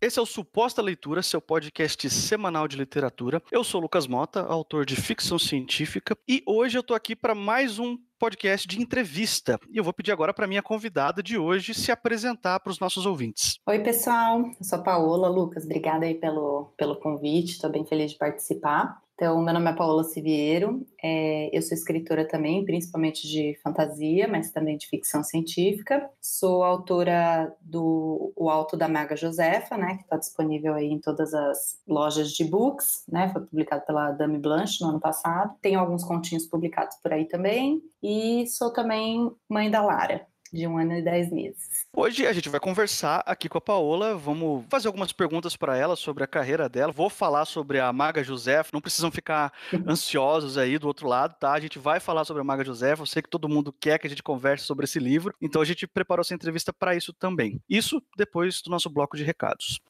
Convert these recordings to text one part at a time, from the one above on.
Esse é o Suposta Leitura, seu podcast semanal de literatura. Eu sou Lucas Mota, autor de ficção científica, e hoje eu tô aqui para mais um podcast de entrevista. E eu vou pedir agora para minha convidada de hoje se apresentar para os nossos ouvintes. Oi, pessoal. Eu sou a Paola. Lucas, obrigada aí pelo, pelo convite. Estou bem feliz de participar. Então, meu nome é Paola Siviero, é, eu sou escritora também, principalmente de fantasia, mas também de ficção científica. Sou autora do O Alto da Maga Josefa, né, que está disponível aí em todas as lojas de books, né, foi publicado pela Dame Blanche no ano passado. Tenho alguns continhos publicados por aí também, e sou também mãe da Lara, de um ano e dez meses. Hoje a gente vai conversar aqui com a Paola, vamos fazer algumas perguntas para ela sobre a carreira dela. Vou falar sobre a Maga José, não precisam ficar ansiosos aí do outro lado, tá? A gente vai falar sobre a Maga José, eu sei que todo mundo quer que a gente converse sobre esse livro, então a gente preparou essa entrevista para isso também. Isso depois do nosso bloco de recados.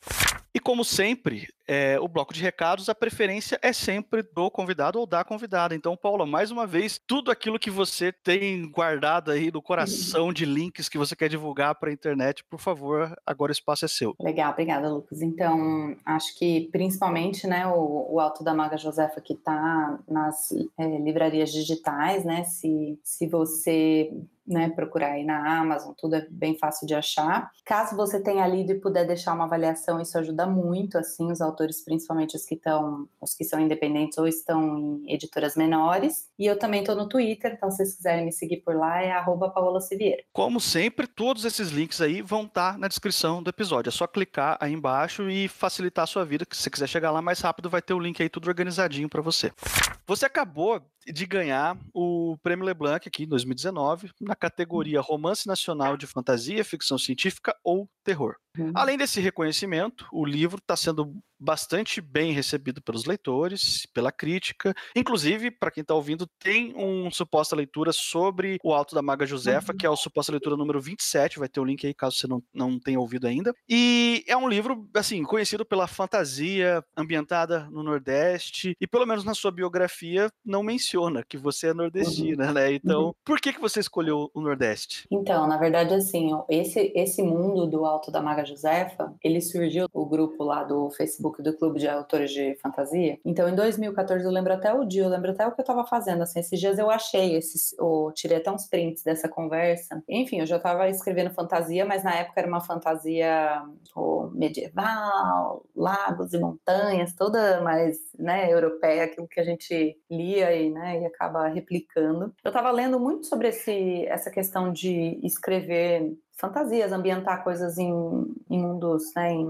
E como sempre, é, o bloco de recados, a preferência é sempre do convidado ou da convidada. Então, Paula, mais uma vez, tudo aquilo que você tem guardado aí no coração de links que você quer divulgar para a internet, por favor, agora o espaço é seu. Legal, obrigada, Lucas. Então, acho que principalmente, né, o, o Alto da Maga Josefa que está nas é, livrarias digitais, né, se, se você né, procurar aí na Amazon, tudo é bem fácil de achar. Caso você tenha lido e puder deixar uma avaliação, isso ajuda muito, assim, os autores, principalmente os que estão, os que são independentes ou estão em editoras menores. E eu também estou no Twitter, então se vocês quiserem me seguir por lá, é arroba. Como sempre, todos esses links aí vão estar tá na descrição do episódio. É só clicar aí embaixo e facilitar a sua vida. Se você quiser chegar lá mais rápido, vai ter o link aí tudo organizadinho para você. Você acabou de ganhar o Prêmio Leblanc aqui em 2019, na categoria Romance Nacional de Fantasia, Ficção Científica ou Terror. Uhum. Além desse reconhecimento, o livro está sendo bastante bem recebido pelos leitores, pela crítica. Inclusive, para quem está ouvindo, tem um suposta leitura sobre o Alto da Maga Josefa, uhum. que é o suposta leitura número 27. Vai ter o link aí caso você não, não tenha ouvido ainda. E é um livro, assim, conhecido pela fantasia, ambientada no Nordeste, e pelo menos na sua biografia não menciona que você é nordestina, uhum. né? Então, uhum. por que, que você escolheu o Nordeste? Então, na verdade, assim, esse, esse mundo do Alto da Maga Josefa, ele surgiu o grupo lá do Facebook Facebook do Clube de Autores de Fantasia. Então, em 2014, eu lembro até o dia, eu lembro até o que eu estava fazendo. Assim, esses dias eu achei esses, ou tirei até uns prints dessa conversa. Enfim, eu já estava escrevendo fantasia, mas na época era uma fantasia medieval, lagos e montanhas, toda mais né, europeia, aquilo que a gente lia e, né, e acaba replicando. Eu estava lendo muito sobre esse, essa questão de escrever fantasias, ambientar coisas em, em mundos, né, em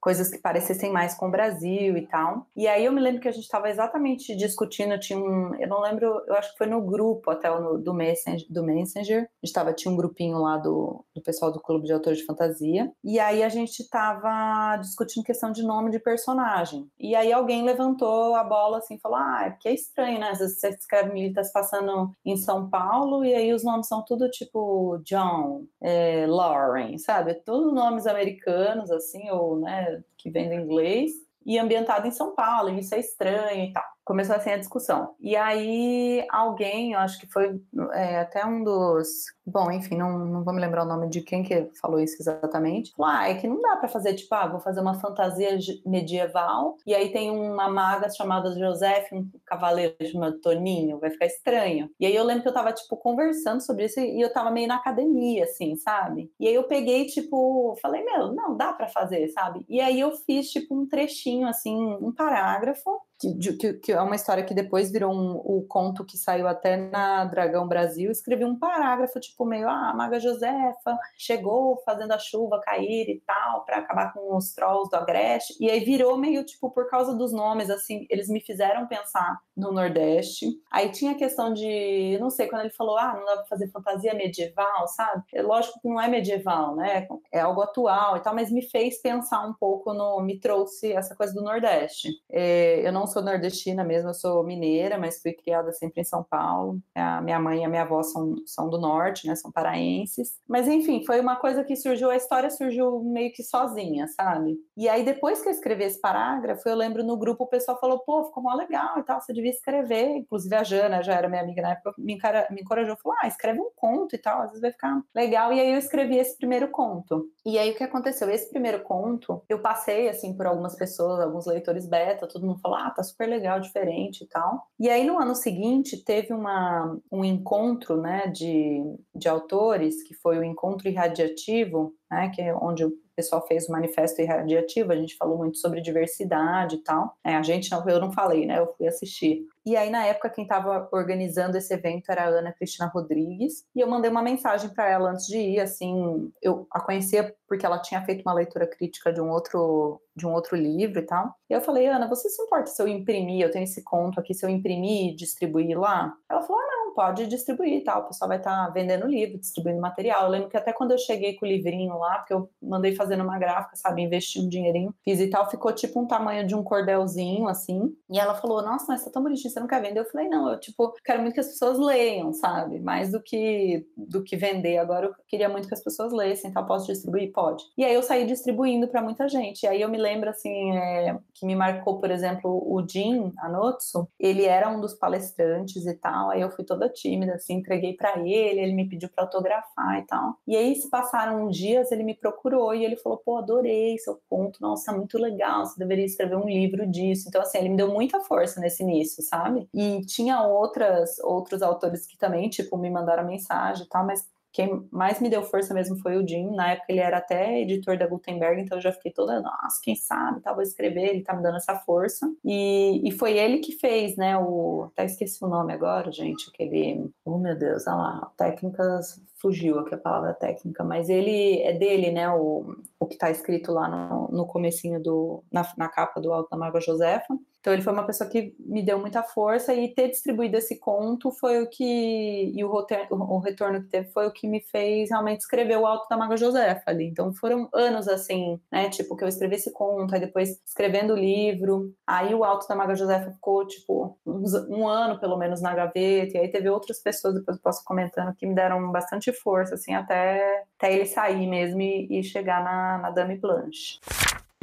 coisas que parecessem mais com o Brasil e tal. E aí eu me lembro que a gente estava exatamente discutindo, tinha um, eu não lembro, eu acho que foi no grupo até no, do Messenger, do Messenger, a gente tinha um grupinho lá do, do pessoal do clube de autores de fantasia. E aí a gente estava discutindo questão de nome de personagem. E aí alguém levantou a bola assim, falou: "Ah, é porque é estranho, né? Às vezes você escreve Militas passando em São Paulo e aí os nomes são tudo tipo John, é, Lauren, sabe? Tudo nomes americanos assim ou, né, que vem do inglês e ambientado em São Paulo, e isso é estranho e tal começou assim a discussão. E aí alguém, eu acho que foi é, até um dos. Bom, enfim, não, não vou me lembrar o nome de quem que falou isso exatamente. Falou, ah, é que não dá para fazer, tipo, ah, vou fazer uma fantasia medieval, e aí tem uma maga chamada Joseph, um cavaleiro chamado Toninho, vai ficar estranho. E aí eu lembro que eu tava, tipo, conversando sobre isso e eu tava meio na academia, assim, sabe? E aí eu peguei, tipo, falei, meu, não, dá para fazer, sabe? E aí eu fiz, tipo, um trechinho, assim, um parágrafo, que, que, é uma história que depois virou um, o conto que saiu até na Dragão Brasil, escrevi um parágrafo, tipo, meio, ah, a Maga Josefa chegou fazendo a chuva cair e tal, para acabar com os trolls do Agreste, e aí virou meio, tipo, por causa dos nomes, assim, eles me fizeram pensar no Nordeste. Aí tinha a questão de, não sei, quando ele falou, ah, não dá pra fazer fantasia medieval, sabe? É lógico que não é medieval, né? É algo atual e tal, mas me fez pensar um pouco no, me trouxe essa coisa do Nordeste. É, eu não sou nordestina mesmo, eu sou mineira, mas fui criada sempre em São Paulo. A minha mãe e a minha avó são, são do norte, né? São paraenses. Mas enfim, foi uma coisa que surgiu, a história surgiu meio que sozinha, sabe? E aí depois que eu escrevi esse parágrafo, eu lembro no grupo o pessoal falou, pô, ficou mó legal e tal, você devia escrever. Inclusive a Jana, já era minha amiga na época, me, encara, me encorajou, falou, ah, escreve um conto e tal, às vezes vai ficar legal. E aí eu escrevi esse primeiro conto. E aí o que aconteceu? Esse primeiro conto, eu passei assim por algumas pessoas, alguns leitores beta, todo mundo falou: "Ah, tá super legal, diferente e tal". E aí no ano seguinte teve uma um encontro, né, de de autores, que foi o encontro irradiativo, né, que é onde o pessoal fez o manifesto irradiativo, a gente falou muito sobre diversidade e tal. É, a gente não, eu não falei, né? Eu fui assistir. E aí, na época, quem estava organizando esse evento era a Ana Cristina Rodrigues. E eu mandei uma mensagem para ela antes de ir, assim, eu a conhecia porque ela tinha feito uma leitura crítica de um outro de um outro livro e tal. E eu falei, Ana, você se importa se eu imprimir? Eu tenho esse conto aqui, se eu imprimir e distribuir lá? Ela falou, não, pode distribuir e tal. O pessoal vai estar tá vendendo livro, distribuindo material. Eu lembro que até quando eu cheguei com o livrinho lá, porque eu mandei fazendo uma gráfica, sabe, investi um dinheirinho, fiz e tal, ficou tipo um tamanho de um cordelzinho, assim. E ela falou, nossa, mas tá tão bonitinho, você não quer vender? Eu falei, não, eu, tipo, quero muito que as pessoas leiam, sabe? Mais do que, do que vender. Agora eu queria muito que as pessoas lessem, então posso distribuir? Pode. E aí eu saí distribuindo para muita gente. E aí eu me lembro, assim, é, que me marcou, por exemplo, o Jim Anotsu, ele era um dos palestrantes e tal, aí eu fui toda tímida, assim, entreguei para ele, ele me pediu para autografar e tal. E aí se passaram dias, ele me procurou e ele falou, pô, adorei seu conto, nossa, muito legal, você deveria escrever um livro disso. Então, assim, ele me deu muita força nesse início, sabe? E tinha outras, outros autores que também, tipo, me mandaram mensagem e tal, mas quem mais me deu força mesmo foi o Jim. Na época ele era até editor da Gutenberg, então eu já fiquei toda, nossa, quem sabe, tá, vou escrever, ele tá me dando essa força. E, e foi ele que fez, né, o... Até esqueci o nome agora, gente, aquele... Oh, meu Deus, olha lá, técnicas... Fugiu aqui a palavra técnica, mas ele é dele, né, o, o que tá escrito lá no, no comecinho do... Na, na capa do Alto da Mágoa Josefa. Então ele foi uma pessoa que me deu muita força e ter distribuído esse conto foi o que e o, o retorno que teve foi o que me fez realmente escrever o Alto da Maga Josefa ali. Então foram anos assim, né, tipo que eu escrevi esse conto, aí depois escrevendo o livro, aí o Alto da Maga Josefa ficou tipo uns, um ano pelo menos na gaveta, e aí teve outras pessoas depois eu posso comentando que me deram bastante força assim até até ele sair mesmo e, e chegar na, na Dame Blanche.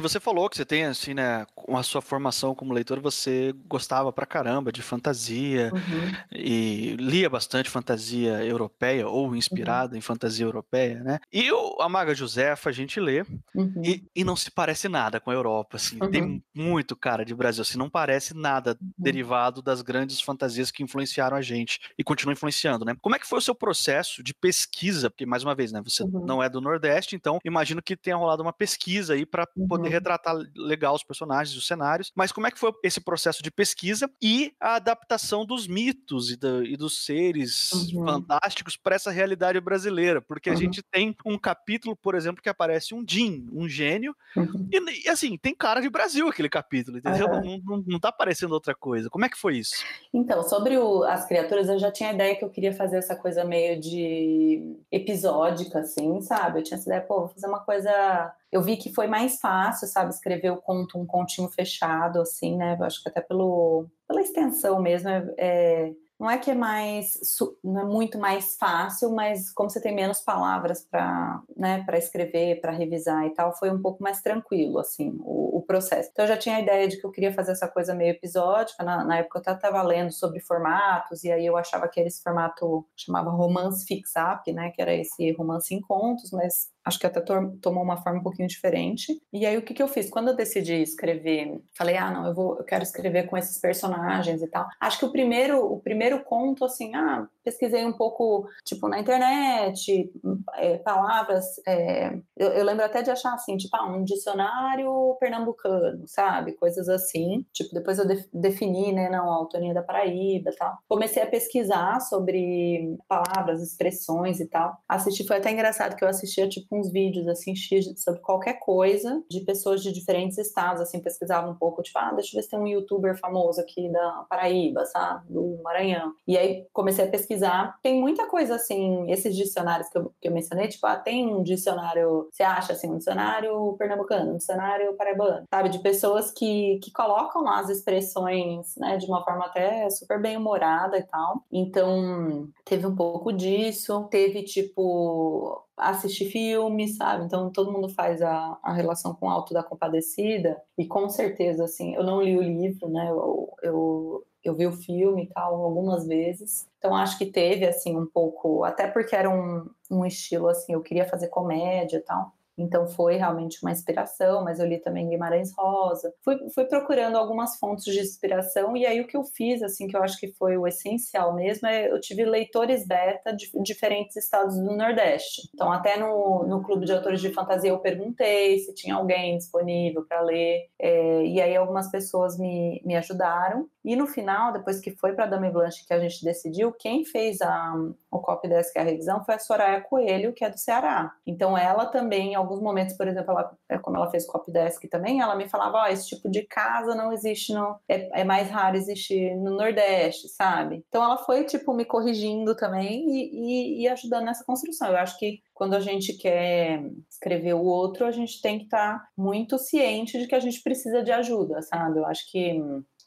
Você falou que você tem, assim, né, com a sua formação como leitor, você gostava pra caramba de fantasia uhum. e lia bastante fantasia europeia ou inspirada uhum. em fantasia europeia, né? E o, a Maga Josefa a gente lê uhum. e, e, não se parece nada com a Europa, assim, tem uhum. muito cara de Brasil, assim, não parece nada uhum. derivado das grandes fantasias que influenciaram a gente e continuam influenciando, né? Como é que foi o seu processo de pesquisa? Porque, mais uma vez, né, você uhum. não é do Nordeste, então imagino que tenha rolado uma pesquisa aí para poder Uhum. retratar legal os personagens e os cenários, mas como é que foi esse processo de pesquisa e a adaptação dos mitos e, da, e dos seres uhum. fantásticos para essa realidade brasileira? Porque a uhum. gente tem um capítulo, por exemplo, que aparece um Jin, um gênio, uhum. e, e, assim, tem cara de Brasil aquele capítulo, entendeu? Não, não, não tá aparecendo outra coisa. Como é que foi isso? Então, sobre o, as criaturas, eu já tinha a ideia que eu queria fazer essa coisa meio de episódica, assim, sabe? Eu tinha essa ideia, pô, vou fazer uma coisa eu vi que foi mais fácil, sabe, escrever o conto, um continho fechado, assim, né? Eu acho que até pelo, pela extensão mesmo, é, é não é que é mais não é muito mais fácil, mas como você tem menos palavras para né, para escrever, para revisar e tal, foi um pouco mais tranquilo assim o, o, processo. Então eu já tinha a ideia de que eu queria fazer essa coisa meio episódica. Na, na época eu até estava lendo sobre formatos e aí eu achava que esse formato chamava romance fix-up, né, que era esse romance em contos, mas acho que até tomou uma forma um pouquinho diferente. E aí o que, que eu fiz? Quando eu decidi escrever, falei, ah, não, eu vou, eu quero escrever com esses personagens e tal. Acho que o primeiro, o primeiro conto, assim, ah, pesquisei um pouco, tipo, na internet, é, palavras. É, eu, eu, lembro até de achar assim, tipo, ah, um dicionário pernambucano, sabe? Coisas assim. Tipo, depois eu de, defini, né, não, a autoria da Paraíba tal. Comecei a pesquisar sobre palavras, expressões e tal. Assisti, foi até engraçado que eu assistia, tipo, uns vídeos assim sobre qualquer coisa de pessoas de diferentes estados, assim, pesquisava um pouco, tipo, ah, deixa eu ver se tem um youtuber famoso aqui da Paraíba, sabe, do Maranhão. E aí comecei a pesquisar. Tem muita coisa assim, esses dicionários que eu, que eu mencionei, tipo, ah, tem um dicionário, você acha assim, um dicionário pernambucano, um dicionário paraibano, sabe, de pessoas que, que colocam lá as expressões, né, de uma forma até super bem humorada e tal. Então, teve um pouco disso, teve tipo assistir filmes, sabe? Então todo mundo faz a, a relação com o Alto da Compadecida e com certeza, assim, eu não li o livro, né? Eu, eu, eu vi o filme e tal algumas vezes, então acho que teve assim um pouco, até porque era um, um estilo assim, eu queria fazer comédia e tal. Então foi realmente uma inspiração, mas eu li também Guimarães Rosa. Fui, fui procurando algumas fontes de inspiração e aí o que eu fiz, assim, que eu acho que foi o essencial mesmo, é eu tive leitores beta de diferentes estados do Nordeste. Então até no, no clube de autores de fantasia eu perguntei se tinha alguém disponível para ler é, e aí algumas pessoas me, me ajudaram. E no final, depois que foi para a Dame Blanche que a gente decidiu, quem fez a, o copy desk e a revisão foi a Soraya Coelho, que é do Ceará. Então ela também, em alguns momentos, por exemplo, ela, é, como ela fez copy desk também, ela me falava, ó, oh, esse tipo de casa não existe no... É, é, mais raro existir no Nordeste, sabe? Então ela foi, tipo, me corrigindo também e, e, e ajudando nessa construção. Eu acho que quando a gente quer escrever o outro, a gente tem que estar tá muito ciente de que a gente precisa de ajuda, sabe? Eu acho que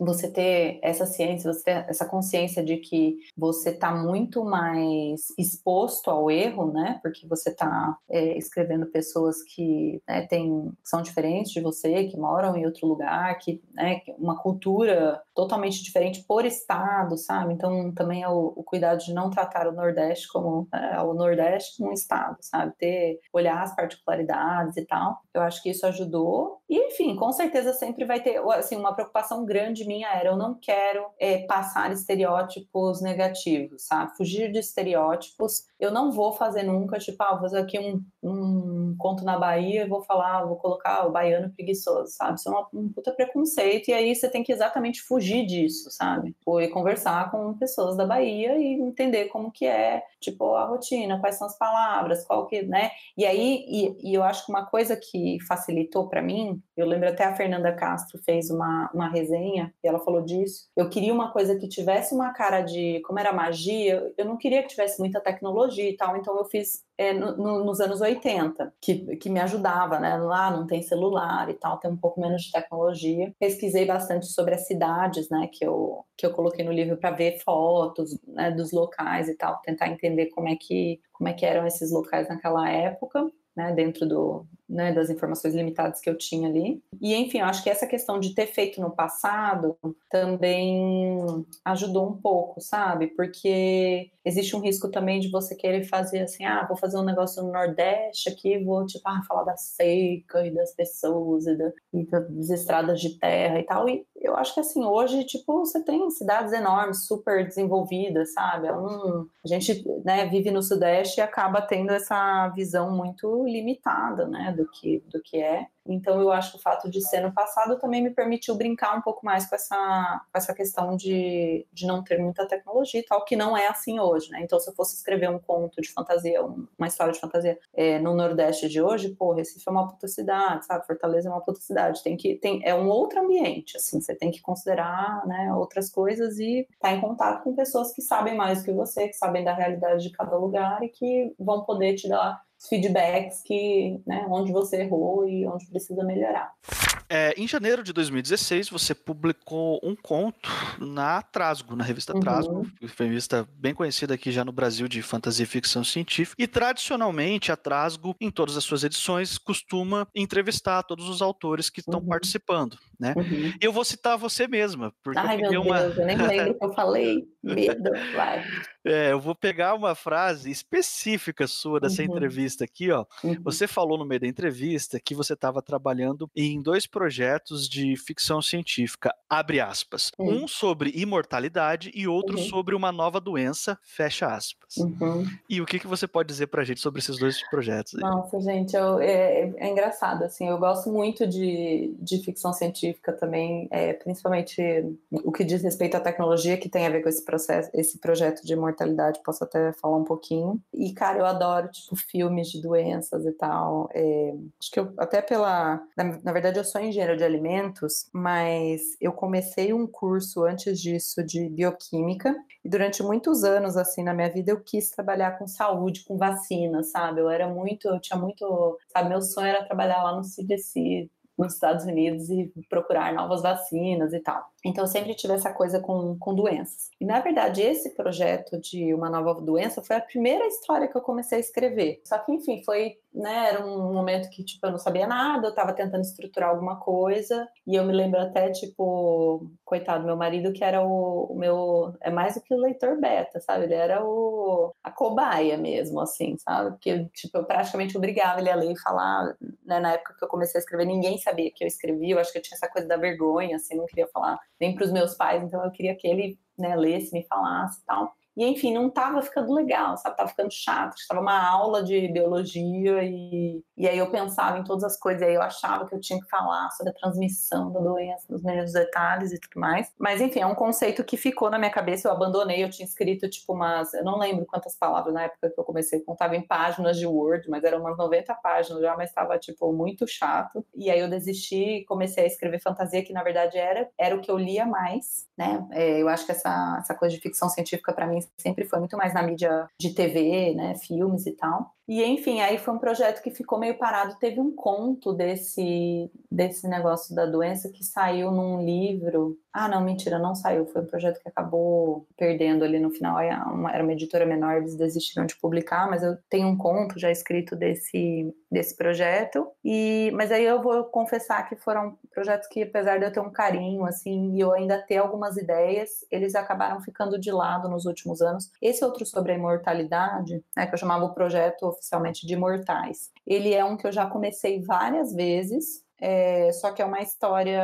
você ter essa ciência, você ter essa consciência de que você está muito mais exposto ao erro, né? Porque você está é, escrevendo pessoas que né, tem, são diferentes de você, que moram em outro lugar, que né, uma cultura totalmente diferente por estado, sabe? Então também é o, o cuidado de não tratar o Nordeste como é, o Nordeste como um estado, sabe? Ter olhar as particularidades e tal. Eu acho que isso ajudou. E enfim, com certeza sempre vai ter assim uma preocupação grande minha era eu não quero é, passar estereótipos negativos, sabe? Fugir de estereótipos. Eu não vou fazer nunca, tipo, ah, vou fazer aqui um, um conto na Bahia e vou falar, vou colocar o baiano preguiçoso, sabe? Isso é uma, um puta preconceito e aí você tem que exatamente fugir disso, sabe? Foi conversar com pessoas da Bahia e entender como que é, tipo, a rotina, quais são as palavras, qual que, né? E aí, e, e eu acho que uma coisa que facilitou para mim, eu lembro até a Fernanda Castro fez uma, uma resenha e ela falou disso. Eu queria uma coisa que tivesse uma cara de, como era magia, eu não queria que tivesse muita tecnologia e tal, então eu fiz é, no, no, nos anos 80, que, que me ajudava, né? Lá não tem celular e tal, tem um pouco menos de tecnologia. Pesquisei bastante sobre as cidades, né? Que eu, que eu coloquei no livro para ver fotos né, dos locais e tal, tentar entender como é que como é que eram esses locais naquela época né, dentro do, né, das informações limitadas que eu tinha ali. E, enfim, eu acho que essa questão de ter feito no passado também ajudou um pouco, sabe? Porque existe um risco também de você querer fazer assim, ah, vou fazer um negócio no Nordeste aqui, vou, tipo, ah, falar da seca e das pessoas e, da, e das estradas de terra e tal. E eu acho que, assim, hoje, tipo, você tem cidades enormes, super desenvolvidas, sabe? É um, a gente, né, vive no Sudeste e acaba tendo essa visão muito limitada, né, do que, do que é. Então, eu acho que o fato de ser no passado também me permitiu brincar um pouco mais com essa, com essa questão de, de não ter muita tecnologia e tal, que não é assim hoje, né? Então, se eu fosse escrever um conto de fantasia, uma história de fantasia é, no Nordeste de hoje, pô, Recife é uma puta cidade, sabe? Fortaleza é uma puta cidade. Tem que, tem, é um outro ambiente, assim, você tem que considerar né, outras coisas e estar tá em contato com pessoas que sabem mais do que você, que sabem da realidade de cada lugar e que vão poder te dar feedbacks que, né, onde você errou e onde precisa melhorar. É, em janeiro de 2016, você publicou um conto na Trasgo, na revista uhum. Trasgo, revista bem conhecida aqui já no Brasil de fantasia e ficção científica. E tradicionalmente, a Trasgo, em todas as suas edições, costuma entrevistar todos os autores que estão uhum. participando, né? Uhum. E eu vou citar você mesma, porque Ai, eu meu uma... Deus, eu nem lembro o que eu falei. Medo, vai. É, eu vou pegar uma frase específica sua dessa uhum. entrevista aqui, ó. Uhum. Você falou no meio da entrevista que você estava trabalhando em dois projetos de ficção científica, abre aspas. Um sobre imortalidade e outro uhum. sobre uma nova doença, fecha aspas. Uhum. E o que, que você pode dizer pra gente sobre esses dois projetos? Aí? Nossa, gente, eu, é, é, engraçado, assim, eu gosto muito de, de ficção científica também, é, principalmente o que diz respeito à tecnologia, que tem a ver com esse processo, esse projeto de imortalidade, posso até falar um pouquinho. E, cara, eu adoro, tipo, filmes de doenças e tal. É, acho que eu, até pela... Na, na verdade, eu sou engenheiro de alimentos, mas eu comecei um curso antes disso de bioquímica, e durante muitos anos, assim, na minha vida, eu quis trabalhar com saúde, com vacina, sabe? Eu era muito, eu tinha muito, sabe, meu sonho era trabalhar lá no CDC, nos Estados Unidos e procurar novas vacinas e tal. Então, eu sempre tive essa coisa com, com doenças. E, na verdade, esse projeto de uma nova doença foi a primeira história que eu comecei a escrever. Só que, enfim, foi, né, era um momento que, tipo, eu não sabia nada, eu estava tentando estruturar alguma coisa, e eu me lembro até, tipo, coitado, meu marido, que era o, o meu, é mais do que o leitor beta, sabe? Ele era o, a cobaia mesmo, assim, sabe? Porque, tipo, eu praticamente obrigava ele a ler e falar, né, na época que eu comecei a escrever, ninguém sabia que eu escrevia, eu acho que eu tinha essa coisa da vergonha, assim, não queria falar nem para os meus pais, então eu queria que ele né, lesse, me falasse e tal. E enfim, não estava ficando legal, sabe? Tava ficando chato. Estava uma aula de biologia e, e aí eu pensava em todas as coisas. E aí eu achava que eu tinha que falar sobre a transmissão da doença, nos mínimos detalhes e tudo mais. Mas enfim, é um conceito que ficou na minha cabeça. Eu abandonei. Eu tinha escrito tipo umas, eu não lembro quantas palavras na época que eu comecei. Contava em páginas de Word, mas eram umas 90 páginas já, mas estava tipo muito chato. E aí eu desisti comecei a escrever fantasia, que na verdade era era o que eu lia mais, né? É, eu acho que essa essa coisa de ficção científica para mim sempre foi muito mais na mídia de TV, né, filmes e tal. E enfim, aí foi um projeto que ficou meio parado. Teve um conto desse desse negócio da doença que saiu num livro. Ah, não, mentira, não saiu. Foi um projeto que acabou perdendo ali no final. Era uma editora menor, eles desistiram de publicar, mas eu tenho um conto já escrito desse desse projeto. E mas aí eu vou confessar que foram projetos que apesar de eu ter um carinho assim e eu ainda ter algumas ideias, eles acabaram ficando de lado nos últimos anos. Esse outro sobre a imortalidade, né, que eu chamava o projeto oficialmente de Mortais. Ele é um que eu já comecei várias vezes, é, só que é uma história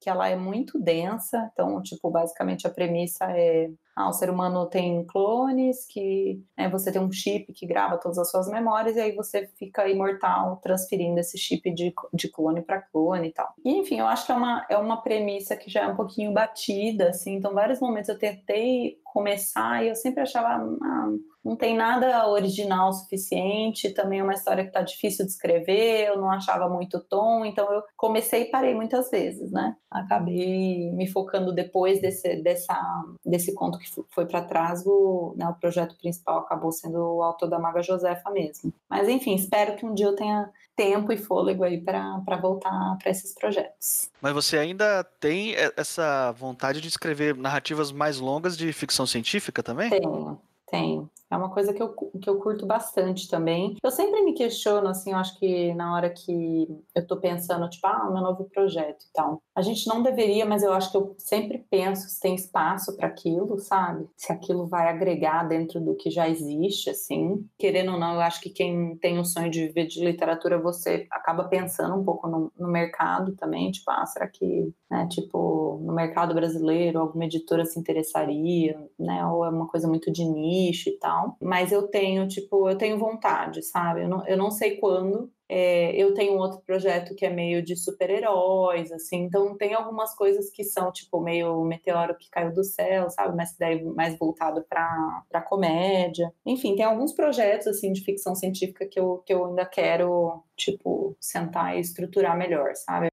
que ela é muito densa, então, tipo, basicamente a premissa é ah, o ser humano tem clones, que né, você tem um chip que grava todas as suas memórias, e aí você fica imortal transferindo esse chip de, de clone para clone e tal. E, enfim, eu acho que é uma, é uma premissa que já é um pouquinho batida, assim, então vários momentos eu tentei começar e eu sempre achava, ah, não tem nada original suficiente, também é uma história que tá difícil de escrever, eu não achava muito tom, então eu comecei e parei muitas vezes, né? Acabei me focando depois desse, dessa, desse conto que foi para trás, o, né, o projeto principal acabou sendo o autor da Maga Josefa mesmo. Mas enfim, espero que um dia eu tenha tempo e fôlego aí para voltar para esses projetos. Mas você ainda tem essa vontade de escrever narrativas mais longas de ficção científica também? Tenho, tenho. É uma coisa que eu, que eu curto bastante também. Eu sempre me questiono, assim, eu acho que na hora que eu tô pensando, tipo, ah, meu novo projeto e tal. A gente não deveria, mas eu acho que eu sempre penso se tem espaço para aquilo, sabe? Se aquilo vai agregar dentro do que já existe, assim. Querendo ou não, eu acho que quem tem o sonho de viver de literatura, você acaba pensando um pouco no, no mercado também, tipo, ah, será que, né, tipo, no mercado brasileiro alguma editora se interessaria, né? Ou é uma coisa muito de nicho e tal mas eu tenho, tipo, eu tenho vontade, sabe? Eu não, eu não sei quando. É, eu tenho outro projeto que é meio de super-heróis, assim, então tem algumas coisas que são, tipo, meio meteoro que caiu do céu, sabe? Mas daí mais voltado para comédia. Enfim, tem alguns projetos, assim, de ficção científica que eu, que eu ainda quero, tipo, sentar e estruturar melhor, sabe?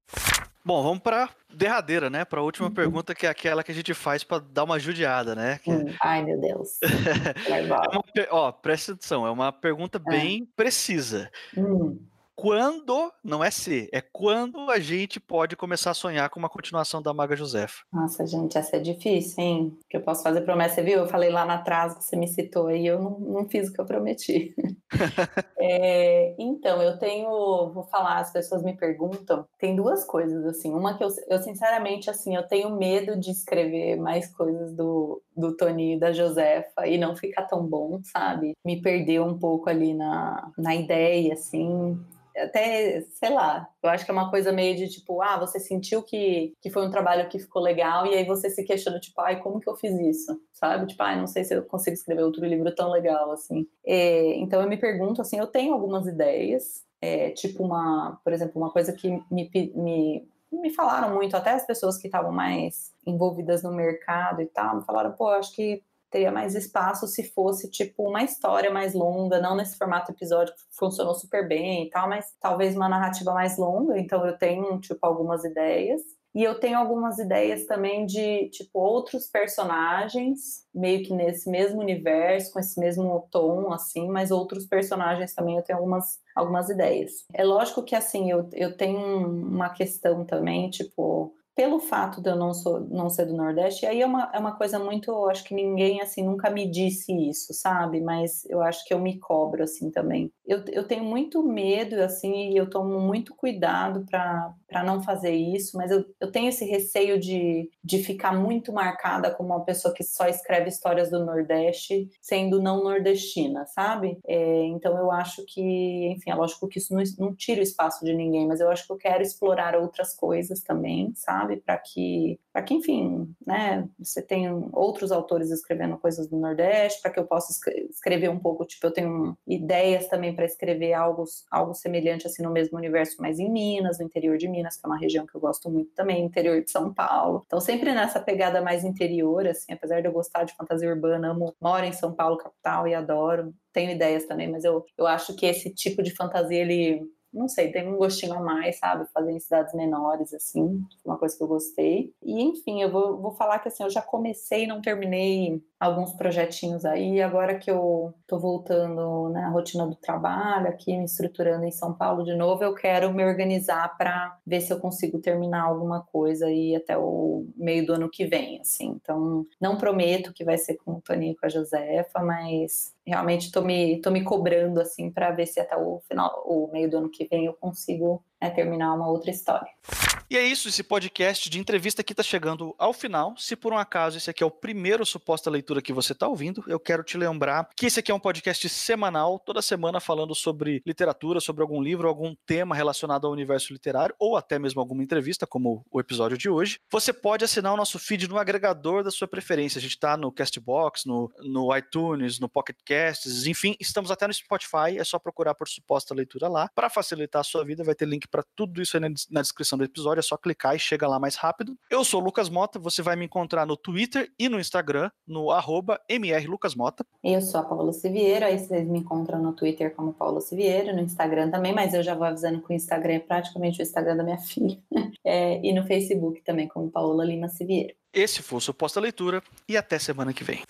Bom, vamos para derradeira, né? Para a última uhum. pergunta, que é aquela que a gente faz para dar uma judiada, né? Que... Hum, ai, meu Deus. é uma, ó, presta atenção, é uma pergunta é. bem precisa. Hum quando, não é se, é quando a gente pode começar a sonhar com uma continuação da Maga Josefa. Nossa, gente, essa é difícil, hein? Que eu posso fazer promessa, viu? Eu falei lá na atrás que você me citou aí, eu não, não fiz o que eu prometi. é, então, eu tenho, vou falar, as pessoas me perguntam, tem duas coisas, assim, uma que eu, eu sinceramente, assim, eu tenho medo de escrever mais coisas do, do Toninho e da Josefa e não ficar tão bom, sabe? Me perder um pouco ali na, na ideia, assim, até, sei lá, eu acho que é uma coisa meio de tipo, ah, você sentiu que, que foi um trabalho que ficou legal e aí você se questiona, tipo, ai, como que eu fiz isso? Sabe? Tipo, ai, não sei se eu consigo escrever outro livro tão legal assim. É, então eu me pergunto, assim, eu tenho algumas ideias, é, tipo uma, por exemplo, uma coisa que me, me, me falaram muito, até as pessoas que estavam mais envolvidas no mercado e tal, me falaram, pô, acho que teria mais espaço se fosse tipo uma história mais longa, não nesse formato episódio que funcionou super bem e tal, mas talvez uma narrativa mais longa. Então eu tenho tipo algumas ideias. E eu tenho algumas ideias também de, tipo, outros personagens, meio que nesse mesmo universo, com esse mesmo tom, assim, mas outros personagens também eu tenho algumas, algumas ideias. É lógico que, assim, eu, eu tenho uma questão também, tipo, pelo fato de eu não, sou, não ser do Nordeste, e aí é uma, é uma coisa muito, acho que ninguém, assim, nunca me disse isso, sabe? Mas eu acho que eu me cobro, assim, também. Eu, eu tenho muito medo, assim, e eu tomo muito cuidado para não fazer isso, mas eu, eu tenho esse receio de, de ficar muito marcada como uma pessoa que só escreve histórias do Nordeste, sendo não nordestina, sabe? É, então eu acho que, enfim, é lógico que isso não, não tira o espaço de ninguém, mas eu acho que eu quero explorar outras coisas também, sabe? sabe? Para que, para que, enfim, né? Você tem outros autores escrevendo coisas do Nordeste, para que eu possa escrever um pouco, tipo, eu tenho ideias também para escrever algo, algo semelhante assim no mesmo universo, mas em Minas, no interior de Minas, que é uma região que eu gosto muito também, interior de São Paulo. Então, sempre nessa pegada mais interior, assim, apesar de eu gostar de fantasia urbana, amo, moro em São Paulo, capital, e adoro. Tenho ideias também, mas eu, eu acho que esse tipo de fantasia, ele não sei, tem um gostinho a mais, sabe? Fazer em cidades menores, assim, uma coisa que eu gostei. E, enfim, eu vou, vou falar que, assim, eu já comecei e não terminei alguns projetinhos aí. Agora que eu tô voltando na rotina do trabalho, aqui me estruturando em São Paulo de novo, eu quero me organizar para ver se eu consigo terminar alguma coisa aí até o meio do ano que vem, assim. Então, não prometo que vai ser com o Toninho e com a Josefa, mas realmente tô me, tô me cobrando, assim, para ver se até o final, o meio do ano que vem eu consigo né, terminar uma outra história. E é isso, esse podcast de entrevista aqui está chegando ao final. Se por um acaso esse aqui é o primeiro suposta leitura que você está ouvindo, eu quero te lembrar que esse aqui é um podcast semanal, toda semana falando sobre literatura, sobre algum livro, algum tema relacionado ao universo literário, ou até mesmo alguma entrevista, como o episódio de hoje. Você pode assinar o nosso feed no agregador da sua preferência. A gente está no Castbox, no, no iTunes, no Pocket Casts, enfim, estamos até no Spotify, é só procurar por suposta leitura lá. Para facilitar a sua vida, vai ter link para tudo isso aí na, na descrição do episódio é só clicar e chega lá mais rápido. Eu sou o Lucas Mota, você vai me encontrar no Twitter e no Instagram, no arroba mrlucasmota. Eu sou a Paula Siviero, aí vocês me encontram no Twitter como Paula Siviero, no Instagram também, mas eu já vou avisando que o Instagram é praticamente o Instagram da minha filha. É, e no Facebook também como Paula Lima Siviero. Esse foi o Suposta Leitura e até semana que vem.